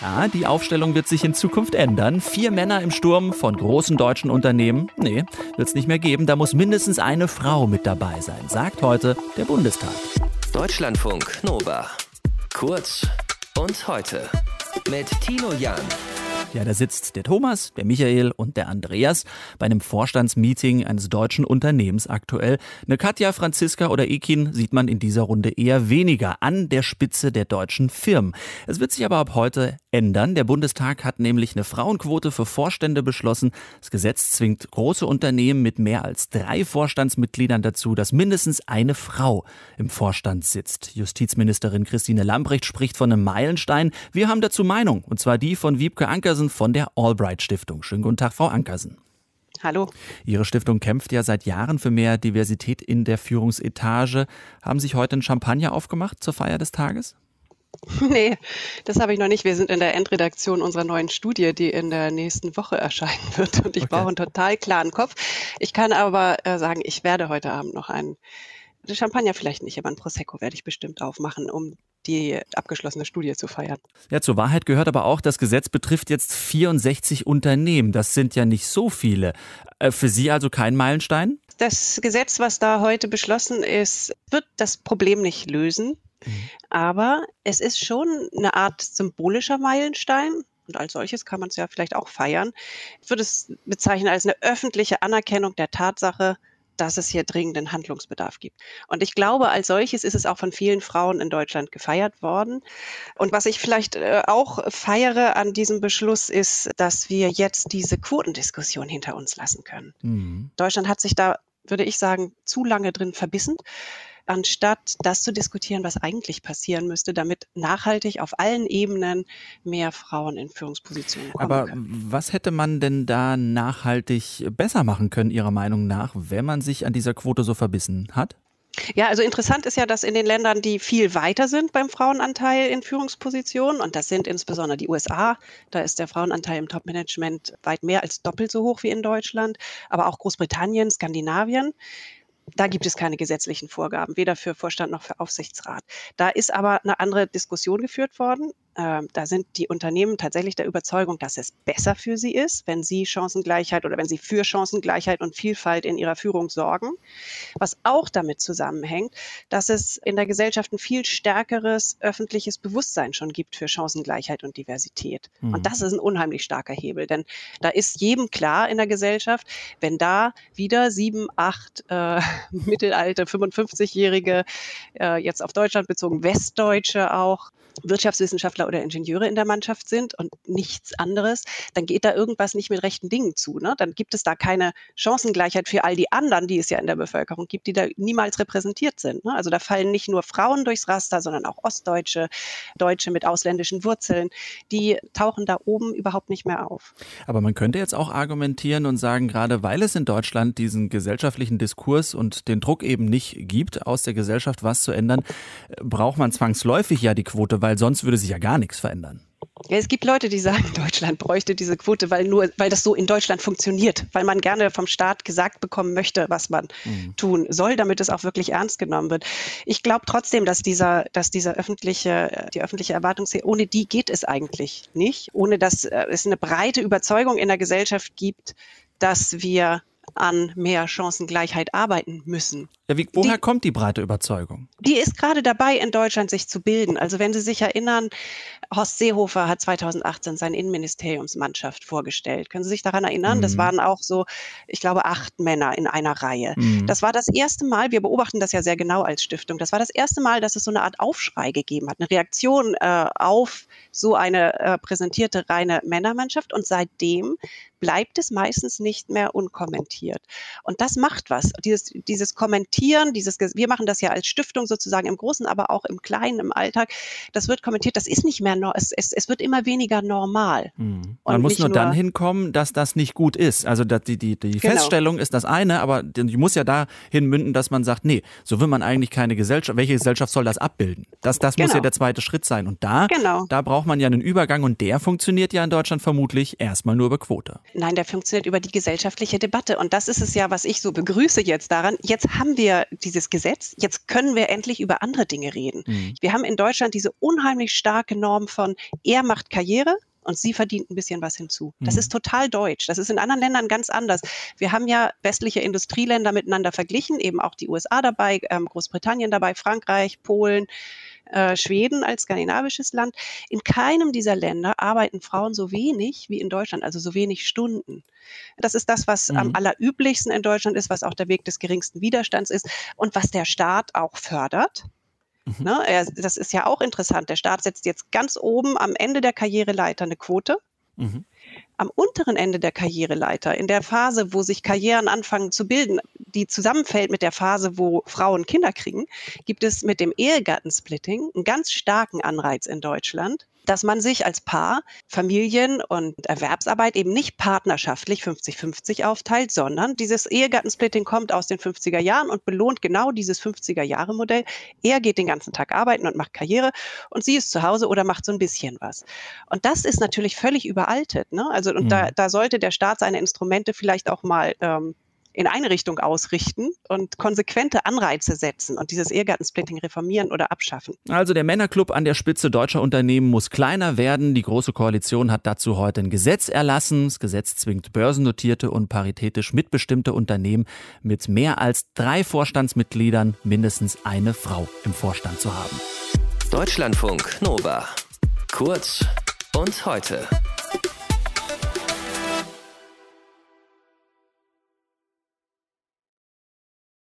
Ja, die Aufstellung wird sich in Zukunft ändern. Vier Männer im Sturm von großen deutschen Unternehmen? Nee, wird es nicht mehr geben. Da muss mindestens eine Frau mit dabei sein, sagt heute der Bundestag. Deutschlandfunk Nova. Kurz und heute. Mit Tino Jan. Ja, da sitzt der Thomas, der Michael und der Andreas bei einem Vorstandsmeeting eines deutschen Unternehmens aktuell. Eine Katja, Franziska oder Ekin sieht man in dieser Runde eher weniger an der Spitze der deutschen Firmen. Es wird sich aber ab heute ändern. Der Bundestag hat nämlich eine Frauenquote für Vorstände beschlossen. Das Gesetz zwingt große Unternehmen mit mehr als drei Vorstandsmitgliedern dazu, dass mindestens eine Frau im Vorstand sitzt. Justizministerin Christine Lambrecht spricht von einem Meilenstein. Wir haben dazu Meinung, und zwar die von Wiebke Ankersen Ankersen von der Albright Stiftung. Schönen guten Tag, Frau Ankersen. Hallo. Ihre Stiftung kämpft ja seit Jahren für mehr Diversität in der Führungsetage. Haben Sie sich heute ein Champagner aufgemacht zur Feier des Tages? Nee, das habe ich noch nicht. Wir sind in der Endredaktion unserer neuen Studie, die in der nächsten Woche erscheinen wird. Und ich okay. brauche einen total klaren Kopf. Ich kann aber äh, sagen, ich werde heute Abend noch einen Champagner vielleicht nicht, aber ein Prosecco werde ich bestimmt aufmachen, um die abgeschlossene Studie zu feiern. Ja, zur Wahrheit gehört aber auch, das Gesetz betrifft jetzt 64 Unternehmen. Das sind ja nicht so viele. Äh, für Sie also kein Meilenstein? Das Gesetz, was da heute beschlossen ist, wird das Problem nicht lösen. Mhm. Aber es ist schon eine Art symbolischer Meilenstein. Und als solches kann man es ja vielleicht auch feiern. Ich würde es bezeichnen als eine öffentliche Anerkennung der Tatsache, dass es hier dringenden Handlungsbedarf gibt. Und ich glaube, als solches ist es auch von vielen Frauen in Deutschland gefeiert worden. Und was ich vielleicht äh, auch feiere an diesem Beschluss ist, dass wir jetzt diese Quotendiskussion hinter uns lassen können. Mhm. Deutschland hat sich da würde ich sagen, zu lange drin verbissen anstatt das zu diskutieren, was eigentlich passieren müsste, damit nachhaltig auf allen Ebenen mehr Frauen in Führungspositionen kommen Aber können. was hätte man denn da nachhaltig besser machen können, Ihrer Meinung nach, wenn man sich an dieser Quote so verbissen hat? Ja, also interessant ist ja, dass in den Ländern, die viel weiter sind beim Frauenanteil in Führungspositionen, und das sind insbesondere die USA, da ist der Frauenanteil im Topmanagement weit mehr als doppelt so hoch wie in Deutschland, aber auch Großbritannien, Skandinavien, da gibt es keine gesetzlichen Vorgaben, weder für Vorstand noch für Aufsichtsrat. Da ist aber eine andere Diskussion geführt worden. Ähm, da sind die Unternehmen tatsächlich der Überzeugung, dass es besser für sie ist, wenn sie Chancengleichheit oder wenn sie für Chancengleichheit und Vielfalt in ihrer Führung sorgen. Was auch damit zusammenhängt, dass es in der Gesellschaft ein viel stärkeres öffentliches Bewusstsein schon gibt für Chancengleichheit und Diversität. Mhm. Und das ist ein unheimlich starker Hebel, denn da ist jedem klar in der Gesellschaft, wenn da wieder sieben, acht äh, mittelalte 55-Jährige, äh, jetzt auf Deutschland bezogen, Westdeutsche auch, Wirtschaftswissenschaftler oder Ingenieure in der Mannschaft sind und nichts anderes, dann geht da irgendwas nicht mit rechten Dingen zu. Ne? Dann gibt es da keine Chancengleichheit für all die anderen, die es ja in der Bevölkerung gibt, die da niemals repräsentiert sind. Ne? Also da fallen nicht nur Frauen durchs Raster, sondern auch Ostdeutsche, Deutsche mit ausländischen Wurzeln, die tauchen da oben überhaupt nicht mehr auf. Aber man könnte jetzt auch argumentieren und sagen, gerade weil es in Deutschland diesen gesellschaftlichen Diskurs und den Druck eben nicht gibt, aus der Gesellschaft was zu ändern, braucht man zwangsläufig ja die Quote, weil sonst würde sich ja gar nichts verändern. Ja, es gibt Leute, die sagen, Deutschland bräuchte diese Quote, weil nur, weil das so in Deutschland funktioniert, weil man gerne vom Staat gesagt bekommen möchte, was man mhm. tun soll, damit es auch wirklich ernst genommen wird. Ich glaube trotzdem, dass dieser, dass dieser öffentliche, die öffentliche Erwartung, ohne die geht es eigentlich nicht, ohne dass äh, es eine breite Überzeugung in der Gesellschaft gibt, dass wir an mehr Chancengleichheit arbeiten müssen. Ja, wie, woher die, kommt die breite Überzeugung? Die ist gerade dabei, in Deutschland sich zu bilden. Also wenn Sie sich erinnern, Horst Seehofer hat 2018 seine Innenministeriumsmannschaft vorgestellt. Können Sie sich daran erinnern? Mhm. Das waren auch so, ich glaube, acht Männer in einer Reihe. Mhm. Das war das erste Mal, wir beobachten das ja sehr genau als Stiftung, das war das erste Mal, dass es so eine Art Aufschrei gegeben hat, eine Reaktion äh, auf so eine äh, präsentierte reine Männermannschaft. Und seitdem bleibt es meistens nicht mehr unkommentiert. Und das macht was. Dieses, dieses Kommentieren, dieses, wir machen das ja als Stiftung sozusagen im Großen, aber auch im Kleinen, im Alltag. Das wird kommentiert. Das ist nicht mehr, es, es, es wird immer weniger normal. Mhm. Man muss nur, nur, dann hinkommen, dass das nicht gut ist. Also die, die, die genau. Feststellung ist das eine, aber die muss ja dahin münden, dass man sagt, nee, so will man eigentlich keine Gesellschaft. Welche Gesellschaft soll das abbilden? Das, das genau. muss ja genau. der zweite Schritt sein. Und da, genau. da braucht man ja einen Übergang und der funktioniert ja in Deutschland vermutlich erstmal nur über Quote. Nein, der funktioniert über die gesellschaftliche Debatte. Und das ist es ja, was ich so begrüße jetzt daran. Jetzt haben wir wir dieses Gesetz, jetzt können wir endlich über andere Dinge reden. Mhm. Wir haben in Deutschland diese unheimlich starke Norm von, er macht Karriere, und sie verdient ein bisschen was hinzu. Das mhm. ist total deutsch. Das ist in anderen Ländern ganz anders. Wir haben ja westliche Industrieländer miteinander verglichen, eben auch die USA dabei, ähm, Großbritannien dabei, Frankreich, Polen, äh, Schweden als skandinavisches Land. In keinem dieser Länder arbeiten Frauen so wenig wie in Deutschland, also so wenig Stunden. Das ist das, was mhm. am allerüblichsten in Deutschland ist, was auch der Weg des geringsten Widerstands ist und was der Staat auch fördert. Mhm. Ne, er, das ist ja auch interessant. Der Staat setzt jetzt ganz oben am Ende der Karriereleiter eine Quote. Mhm. Am unteren Ende der Karriereleiter, in der Phase, wo sich Karrieren anfangen zu bilden, die zusammenfällt mit der Phase, wo Frauen Kinder kriegen, gibt es mit dem Ehegattensplitting einen ganz starken Anreiz in Deutschland, dass man sich als Paar Familien und Erwerbsarbeit eben nicht partnerschaftlich 50-50 aufteilt, sondern dieses Ehegattensplitting kommt aus den 50er Jahren und belohnt genau dieses 50er Jahre Modell. Er geht den ganzen Tag arbeiten und macht Karriere und sie ist zu Hause oder macht so ein bisschen was. Und das ist natürlich völlig überaltet. Ne? Also und mhm. da, da sollte der Staat seine Instrumente vielleicht auch mal ähm, in eine Richtung ausrichten und konsequente Anreize setzen und dieses Ehegattensplitting reformieren oder abschaffen. Also der Männerclub an der Spitze deutscher Unternehmen muss kleiner werden. Die Große Koalition hat dazu heute ein Gesetz erlassen. Das Gesetz zwingt börsennotierte und paritätisch mitbestimmte Unternehmen mit mehr als drei Vorstandsmitgliedern mindestens eine Frau im Vorstand zu haben. Deutschlandfunk Nova. Kurz und heute.